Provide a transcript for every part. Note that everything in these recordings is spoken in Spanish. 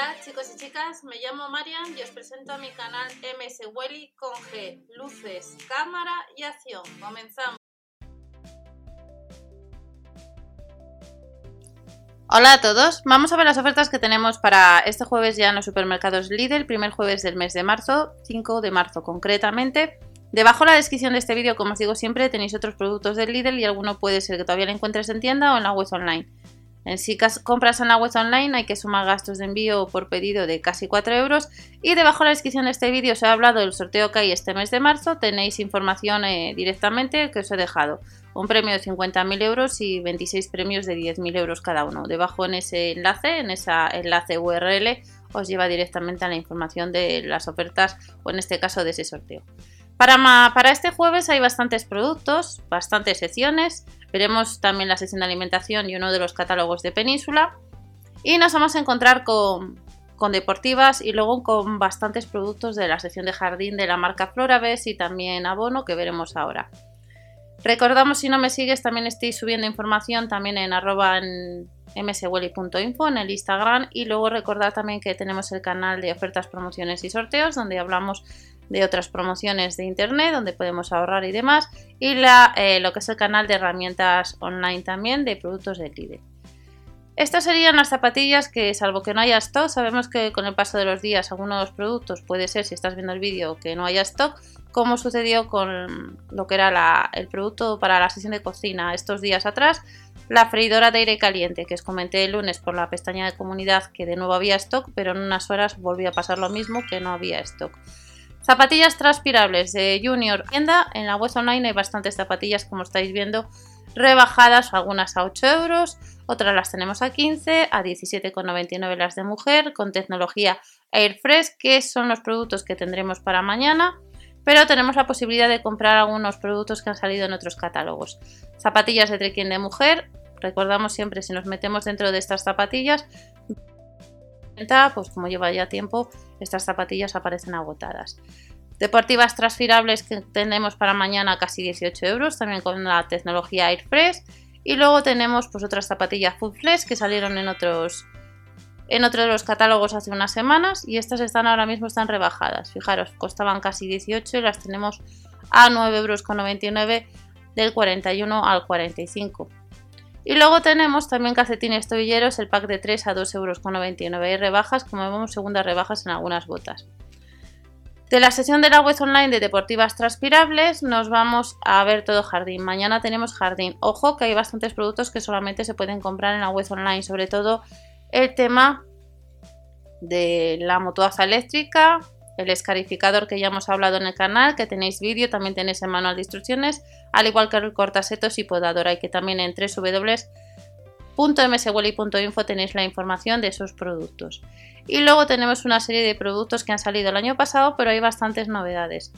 Hola chicos y chicas, me llamo Marian y os presento a mi canal MS Welly con G, luces, cámara y acción. Comenzamos. Hola a todos, vamos a ver las ofertas que tenemos para este jueves ya en los supermercados Lidl, primer jueves del mes de marzo, 5 de marzo concretamente. Debajo en la descripción de este vídeo, como os digo siempre, tenéis otros productos del Lidl y alguno puede ser que todavía lo encuentres en tienda o en la web online. En si compras en la web online hay que sumar gastos de envío por pedido de casi 4 euros y debajo en la descripción de este vídeo os he hablado del sorteo que hay este mes de marzo, tenéis información eh, directamente que os he dejado. Un premio de 50.000 euros y 26 premios de 10.000 euros cada uno. Debajo en ese enlace, en esa enlace URL, os lleva directamente a la información de las ofertas o en este caso de ese sorteo. Para, para este jueves hay bastantes productos, bastantes secciones. Veremos también la sesión de alimentación y uno de los catálogos de Península. Y nos vamos a encontrar con, deportivas y luego con bastantes productos de la sección de jardín de la marca Floraves y también abono que veremos ahora. Recordamos si no me sigues también estoy subiendo información también en arroba en mswelly.info en el Instagram y luego recordar también que tenemos el canal de ofertas, promociones y sorteos donde hablamos de otras promociones de internet donde podemos ahorrar y demás y eh, lo que es el canal de herramientas online también de productos de Lidl. Estas serían las zapatillas que salvo que no haya stock, sabemos que con el paso de los días algunos productos puede ser si estás viendo el vídeo que no haya stock, como sucedió con lo que era el producto para la sesión de cocina estos días atrás, la freidora de aire caliente que os comenté el lunes por la pestaña de comunidad que de nuevo había stock, pero en unas horas volvió a pasar lo mismo que no había stock. Zapatillas transpirables de Junior Tienda. En la web online hay bastantes zapatillas, como estáis viendo, rebajadas, algunas a 8 euros, otras las tenemos a 15, a 17,99 las de mujer, con tecnología Airfresh, que son los productos que tendremos para mañana. Pero tenemos la posibilidad de comprar algunos productos que han salido en otros catálogos. Zapatillas de trekking de mujer. Recordamos siempre, si nos metemos dentro de estas zapatillas, pues como lleva ya tiempo, estas zapatillas aparecen agotadas. Deportivas transfirables que tenemos para mañana casi 18 euros, también con la tecnología Airfresh. Y luego tenemos pues otras zapatillas Flex que salieron en otros en otro de los catálogos hace unas semanas y estas están ahora mismo están rebajadas. Fijaros, costaban casi 18 y las tenemos a 9,99 euros del 41 al 45. Y luego tenemos también calcetines tobilleros, el pack de 3 a 2,99 euros. Hay rebajas, como vemos, segundas rebajas en algunas botas. De la sesión de la web online de deportivas transpirables nos vamos a ver todo jardín. Mañana tenemos jardín. Ojo que hay bastantes productos que solamente se pueden comprar en la web online, sobre todo el tema de la motoaza eléctrica, el escarificador que ya hemos hablado en el canal, que tenéis vídeo, también tenéis el manual de instrucciones, al igual que el cortasetos y podadora, y que también en www.mswelly.info tenéis la información de esos productos. Y luego tenemos una serie de productos que han salido el año pasado, pero hay bastantes novedades.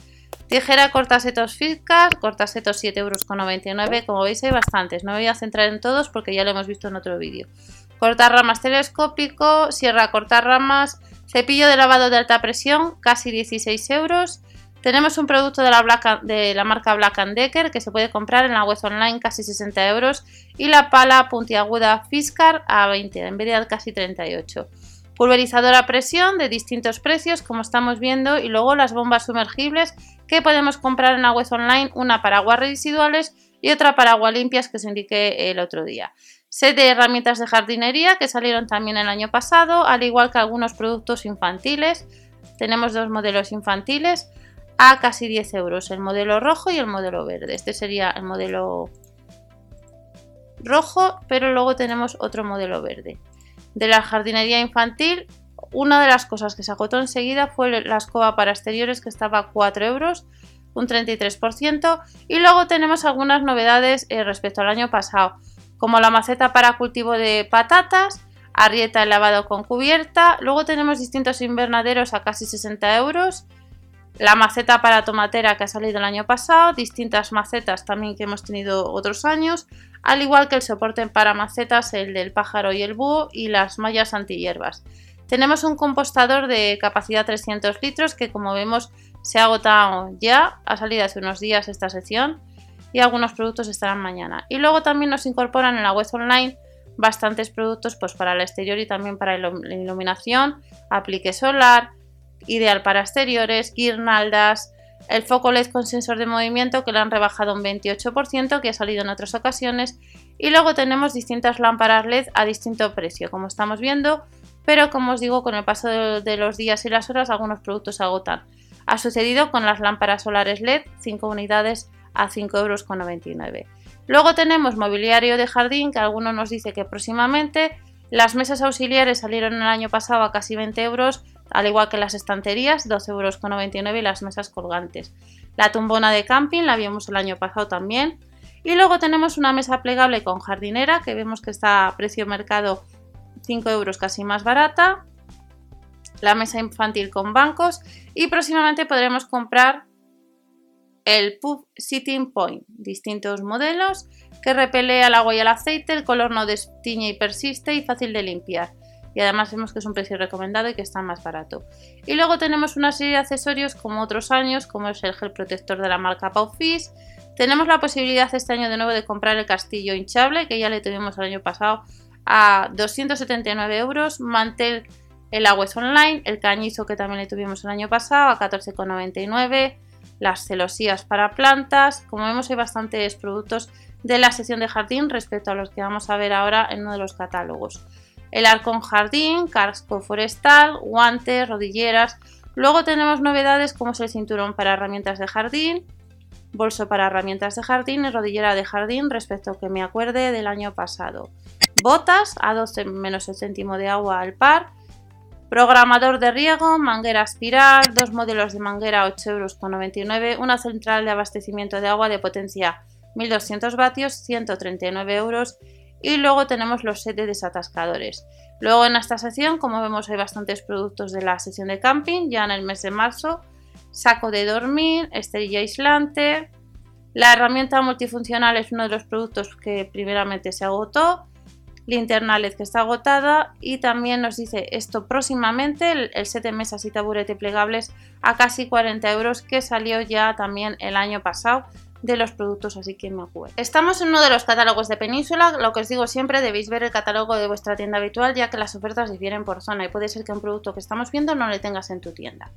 Tijera cortasetos Fitcar, cortasetos 7,99 euros, como veis hay bastantes, no voy a centrar en todos porque ya lo hemos visto en otro vídeo. Cortar ramas telescópico, sierra cortar ramas, Cepillo de lavado de alta presión, casi 16 euros. Tenemos un producto de la, marca Black Decker que se puede comprar en la web online casi 60 euros y la pala puntiaguda Fiskar a 20, en de casi 38. Pulverizador a presión de distintos precios como estamos viendo y luego las bombas sumergibles que podemos comprar en la web online, una para aguas residuales y otra para agua limpias que os indiqué el otro día. Set de herramientas de jardinería que salieron también el año pasado, al igual que algunos productos infantiles. Tenemos dos modelos infantiles a casi 10 euros, el modelo rojo y el modelo verde. Este sería el modelo rojo, pero luego tenemos otro modelo verde. De la jardinería infantil, una de las cosas que se agotó enseguida fue la escoba para exteriores que estaba a 4 euros, un 33%. Y luego tenemos algunas novedades eh, respecto al año pasado como la maceta para cultivo de patatas, arrieta el lavado con cubierta, luego tenemos distintos invernaderos a casi 60 euros, la maceta para tomatera que ha salido el año pasado, distintas macetas también que hemos tenido otros años, al igual que el soporte para macetas, el del pájaro y el búho y las mallas antihierbas. Tenemos un compostador de capacidad 300 litros que como vemos se ha agotado ya, ha salido hace unos días esta sección y algunos productos estarán mañana. Y luego también nos incorporan en la web online bastantes productos pues para el exterior y también para la iluminación, aplique solar, ideal para exteriores, guirnaldas, el foco LED con sensor de movimiento que le han rebajado un 28%, que ha salido en otras ocasiones. Y luego tenemos distintas lámparas LED a distinto precio, como estamos viendo. Pero como os digo, con el paso de los días y las horas, algunos productos se agotan. Ha sucedido con las lámparas solares LED, 5 unidades a 5,99 euros. Luego tenemos mobiliario de jardín, que algunos nos dice que próximamente. Las mesas auxiliares salieron el año pasado a casi 20 euros, al igual que las estanterías, 12,99 euros y las mesas colgantes. La tumbona de camping la vimos el año pasado también. Y luego tenemos una mesa plegable con jardinera, que vemos que está a precio mercado 5 euros casi más barata. La mesa infantil con bancos. Y próximamente podremos comprar el Puff Sitting Point, distintos modelos que repele al agua y al aceite, el color no destiñe y persiste y fácil de limpiar. Y además vemos que es un precio recomendado y que está más barato. Y luego tenemos una serie de accesorios como otros años, como es el gel protector de la marca Paufis. Tenemos la posibilidad este año de nuevo de comprar el castillo hinchable, que ya le tuvimos el año pasado a 279 euros. Mantel el agua es online, el cañizo que también le tuvimos el año pasado a 14,99 las celosías para plantas. Como vemos hay bastantes productos de la sección de jardín respecto a los que vamos a ver ahora en uno de los catálogos. El arcón jardín, casco forestal, guantes, rodilleras. Luego tenemos novedades como es el cinturón para herramientas de jardín, bolso para herramientas de jardín y rodillera de jardín respecto a que me acuerde del año pasado. Botas a 12 menos el céntimo de agua al par Programador de riego, manguera espiral, dos modelos de manguera 8,99 euros, una central de abastecimiento de agua de potencia 1200 vatios, 139 euros y luego tenemos los set de desatascadores. Luego en esta sección, como vemos, hay bastantes productos de la sesión de camping ya en el mes de marzo. Saco de dormir, esterilla aislante. La herramienta multifuncional es uno de los productos que primeramente se agotó linterna LED que está agotada y también nos dice esto próximamente el, set de mesas y taburete plegables a casi 40 euros que salió ya también el año pasado de los productos así que me acuerdo. Estamos en uno de los catálogos de Península, lo que os digo siempre debéis ver el catálogo de vuestra tienda habitual ya que las ofertas difieren por zona y puede ser que un producto que estamos viendo no le tengas en tu tienda.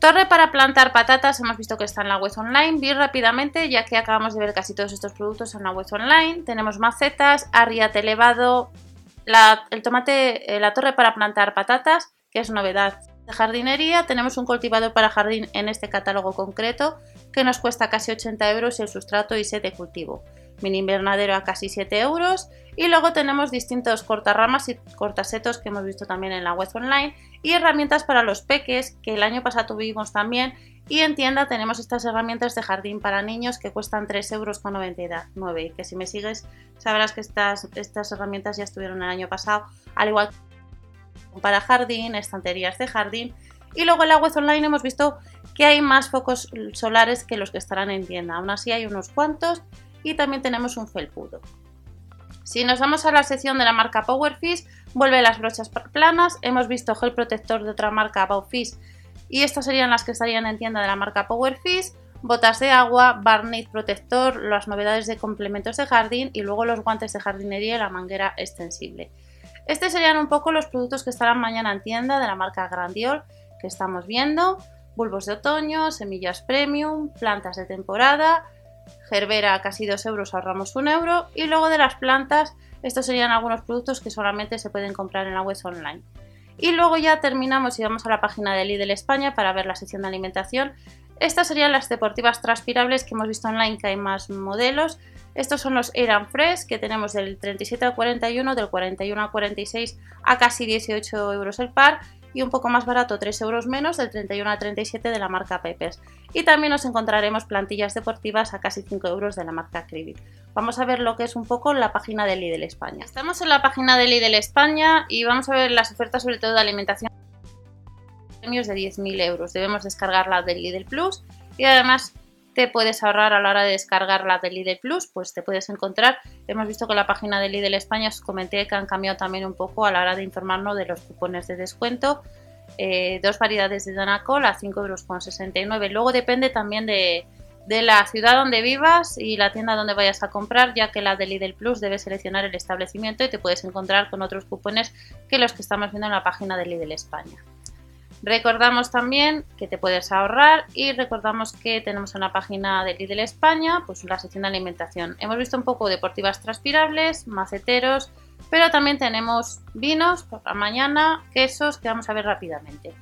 Torre para plantar patatas, hemos visto que está en la web online. Vi rápidamente, ya que acabamos de ver casi todos estos productos en la web online. Tenemos macetas, arriate elevado, el tomate, eh, la torre para plantar patatas, que es novedad de jardinería. Tenemos un cultivador para jardín en este catálogo concreto, que nos cuesta casi 80 euros el sustrato y set de cultivo mini invernadero a casi 7 euros. Y luego tenemos distintos cortarramas y cortasetos que hemos visto también en la web online. Y herramientas para los peques que el año pasado tuvimos también. Y en tienda tenemos estas herramientas de jardín para niños que cuestan 3,99 euros. Y que si me sigues sabrás que estas, estas herramientas ya estuvieron el año pasado. Al igual que para jardín, estanterías de jardín. Y luego en la web online hemos visto que hay más focos solares que los que estarán en tienda. Aún así hay unos cuantos y también tenemos un felpudo. Si nos vamos a la sección de la marca Powerfish, vuelve las brochas planas. Hemos visto gel protector de otra marca Baufish y estas serían las que estarían en tienda de la marca Powerfish. Botas de agua, barniz protector, las novedades de complementos de jardín y luego los guantes de jardinería y la manguera extensible. Estos serían un poco los productos que estarán mañana en tienda de la marca Grandiol que estamos viendo. Bulbos de otoño, semillas premium, plantas de temporada, Gerbera casi 2 euros, ahorramos 1 euro. Y luego de las plantas, estos serían algunos productos que solamente se pueden comprar en la web online. Y luego ya terminamos y vamos a la página de Lidl España para ver la sección de alimentación. Estas serían las deportivas transpirables que hemos visto online, que hay más modelos. Estos son los Air Fresh, que tenemos del 37 al 41, del 41 al 46 a casi 18 euros el par y un poco más barato, 3 euros menos, del 31 al 37 de la marca Peppers. Y también nos encontraremos plantillas deportivas a casi 5 euros de la marca Cribic. Vamos a ver lo que es un poco la página de Lidl España. Estamos en la página de Lidl España y vamos a ver las ofertas sobre todo de alimentación premios de 10.000 euros. Debemos descargar la del Lidl Plus y además puedes ahorrar a la hora de descargar la de Lidl Plus, pues te puedes encontrar. Hemos visto que la página de Lidl España os comenté que han cambiado también un poco a la hora de informarnos de los cupones de descuento. Eh, dos variedades de Danacol a 5,69 euros. Luego depende también de, de la ciudad donde vivas y la tienda donde vayas a comprar, ya que la de Lidl Plus debes seleccionar el establecimiento y te puedes encontrar con otros cupones que los que estamos viendo en la página de Lidl España. Recordamos también que te puedes ahorrar y recordamos que tenemos en la página de Lidl España pues la sección de alimentación. Hemos visto un poco deportivas transpirables, maceteros, pero también tenemos vinos por la mañana, quesos que vamos a ver rápidamente.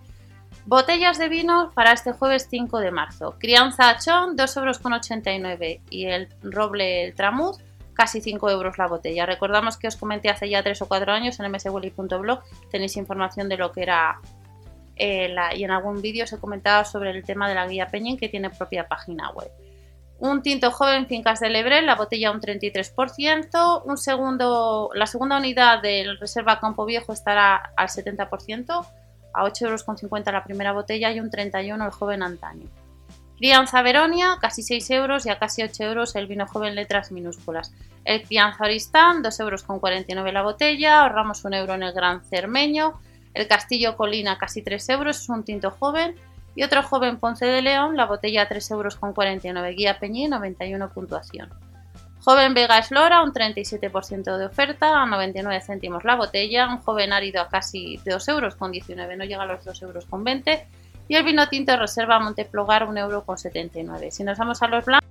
Botellas de vino para este jueves 5 de marzo. Crianza Achón, 2,89 euros y el roble el tramuz, casi 5 euros la botella. Recordamos que os comenté hace ya 3 o 4 años en mswilly.blog, tenéis información de lo que era eh, y en algún vídeo os he comentado sobre el tema de la guía Peñín que tiene propia página web. Un tinto joven Fincas de Lebrel, la botella un 33%. Un segundo, la segunda unidad del Reserva Campo Viejo estará al 70% a 8,50 euros la primera botella y un 31 el joven antaño. Crianza Veronia, casi 6 euros y a casi 8 euros el vino joven letras minúsculas. El Crianza Oristán, 2,49 euros la botella, ahorramos un euro en el Gran Cermeño. El Castillo Colina, casi 3 euros, es un tinto joven. Y otro joven Ponce de León, la botella 3,49 euros, guía Peñí, 91 puntuación. Joven Vega Eslora, un 37% de oferta, a 99 céntimos la botella. Un joven árido a casi 2 euros con 19, no llega a los 2 euros con 20. Y el vino tinto reserva Monteplogar, 1 euro con 79. Si nos vamos a los blancos,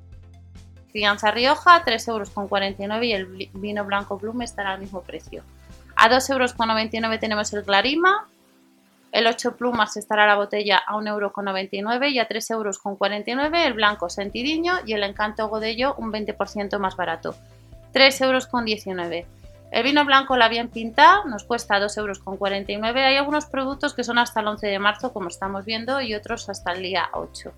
Crianza Rioja, 3 euros con 49 y el vino blanco Bloom estará al mismo precio. A 2 euros con 99 tenemos el Clarima, el 8 plumas estará la botella a 1,99€ y a 3,49€ el blanco sentidiño y el encanto godello un 20% más barato, 3,19€. El vino blanco la bien pintada nos cuesta 2,49€. Hay algunos productos que son hasta el 11 de marzo, como estamos viendo, y otros hasta el día 8.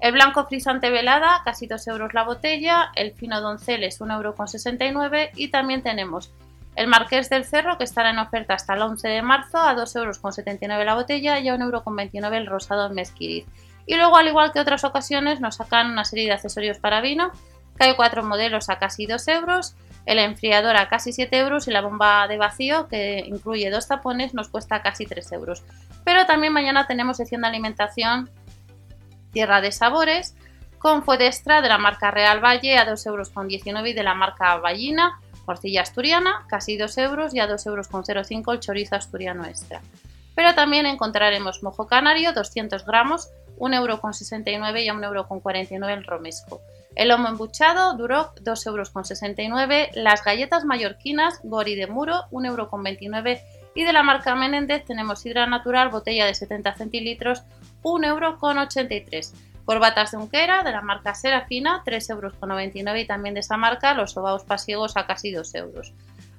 El blanco frisante velada, casi 2 euros la botella. El fino doncel es 1,69€ y también tenemos el Marqués del Cerro, que estará en oferta hasta el 11 de marzo, a 2,79 euros la botella y a 1,29 euros el rosado Mesquiriz. Y luego, al igual que otras ocasiones, nos sacan una serie de accesorios para vino, que hay cuatro modelos a casi 2 euros, el enfriador a casi 7 euros y la bomba de vacío, que incluye dos tapones, nos cuesta casi 3 euros. Pero también mañana tenemos sección de alimentación Tierra de Sabores, con Fuedestra de la marca Real Valle a 2,19 euros y de la marca Ballina Morcilla asturiana, casi 2 euros y a 2,05 euros el chorizo asturiano extra. Pero también encontraremos mojo canario, 200 gramos, 1,69 euro y a 1,49 euro el romesco. El lomo embuchado, Duroc, 2,69 euros. Las galletas mallorquinas, Gori de Muro, 1,29 euro. Y de la marca Menéndez tenemos sidra natural, botella de 70 centilitros, 1,83 euro. Corbatas de Unquera, de la marca Serafina, 3,99 euros y también de esa marca los sobaos pasiegos a casi 2 euros.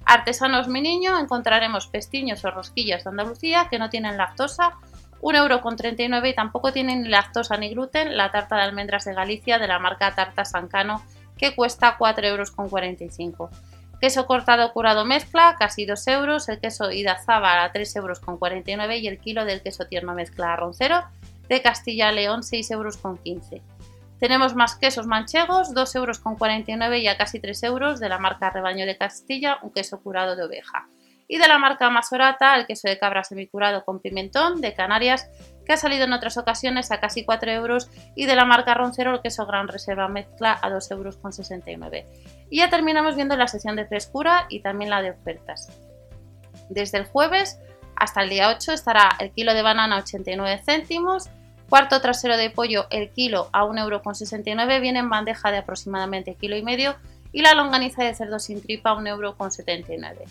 Artesanos Mi Niño encontraremos pestiños o rosquillas de Andalucía que no tienen lactosa, 1,39 euro y tampoco tienen ni lactosa ni gluten la tarta de almendras de Galicia de la marca Tarta Sancano que cuesta 4,45 euros. Queso cortado curado mezcla, casi 2 euros. El queso Idazábal a 3,49 euros y el kilo del queso tierno mezcla roncero de Castilla-León 6,15 euros. Tenemos más quesos manchegos, 2,49 euros y a casi 3 euros de la marca Rebaño de Castilla, un queso curado de oveja. Y de la marca Masorata, el queso de cabra semicurado con pimentón de Canarias, que ha salido en otras ocasiones a casi 4 euros. Y de la marca Roncero, el queso Gran Reserva Mezcla a 2,69 euros. Y ya terminamos viendo la sección de frescura y también la de ofertas. Desde el jueves hasta el día 8 estará el kilo de banana a 89 céntimos, cuarto trasero de pollo el kilo a 1,69€, viene en bandeja de aproximadamente kilo y medio y la longaniza de cerdo sin tripa a 1,79€.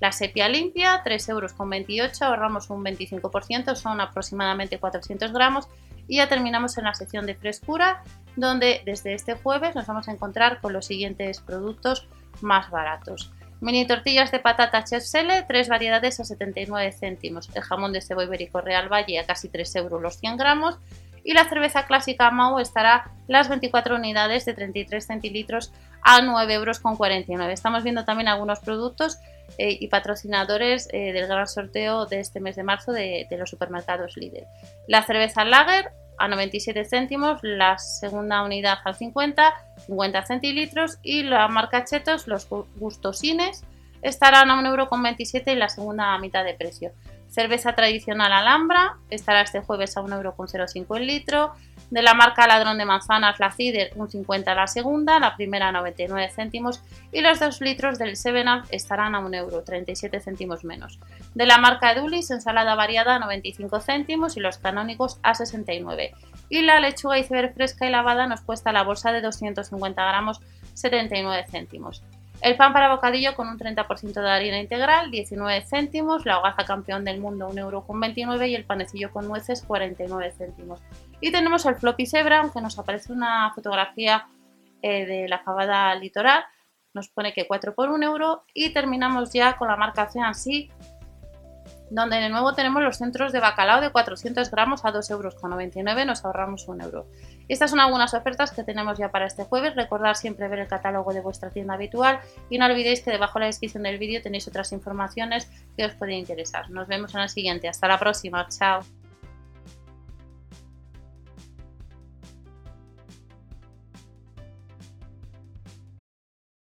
La sepia limpia, 3,28 euros, ahorramos un 25%, son aproximadamente 400 gramos. Y ya terminamos en la sección de frescura, donde desde este jueves nos vamos a encontrar con los siguientes productos más baratos. Mini tortillas de patata Chefsele, tres variedades a 79 céntimos. El jamón de cebo ibérico Real Valle a casi 3 euros los 100 gramos. Y la cerveza clásica Mau estará las 24 unidades de 33 centilitros a 9 euros con 49. Estamos viendo también algunos productos eh, y patrocinadores eh, del gran sorteo de este mes de marzo de, de los supermercados líder. La cerveza Lager a 97 céntimos, la segunda unidad al 50, 50 centilitros y la marca Chetos, los gustosines, estarán a 1,27€ y la segunda a mitad de precio. Cerveza tradicional Alhambra estará este jueves a 1,05€ el litro. De la marca Ladrón de Manzanas, la Cider, un 50 la segunda, la primera 99 céntimos y los 2 litros del 7up estarán a 1 euro, 37 céntimos menos. De la marca Edulis, ensalada variada a 95 céntimos y los canónicos a 69. Y la lechuga iceberg fresca y lavada nos cuesta la bolsa de 250 gramos 79 céntimos. El pan para bocadillo con un 30% de harina integral, 19 céntimos. La hogaza campeón del mundo, 1,29€ y el panecillo con nueces, 49 céntimos. Y tenemos el floppy zebra, aunque nos aparece una fotografía eh, de la fabada litoral. Nos pone que 4 por 1 euro. Y terminamos ya con la marca Feansi, donde de nuevo tenemos los centros de bacalao de 400 gramos a 2,99 euros, nos ahorramos un euro. Estas son algunas ofertas que tenemos ya para este jueves. Recordad siempre ver el catálogo de vuestra tienda habitual y no olvidéis que debajo de la descripción del vídeo tenéis otras informaciones que os pueden interesar. Nos vemos en el siguiente. Hasta la próxima. Chao.